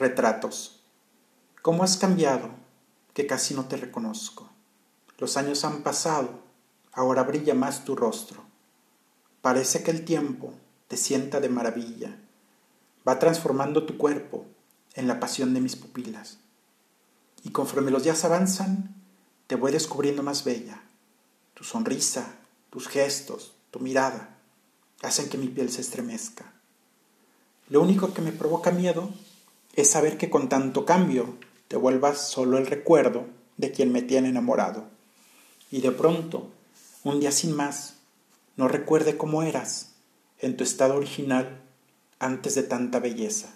Retratos. ¿Cómo has cambiado? Que casi no te reconozco. Los años han pasado, ahora brilla más tu rostro. Parece que el tiempo te sienta de maravilla. Va transformando tu cuerpo en la pasión de mis pupilas. Y conforme los días avanzan, te voy descubriendo más bella. Tu sonrisa, tus gestos, tu mirada, hacen que mi piel se estremezca. Lo único que me provoca miedo es saber que con tanto cambio te vuelvas solo el recuerdo de quien me tiene enamorado. Y de pronto, un día sin más, no recuerde cómo eras en tu estado original antes de tanta belleza.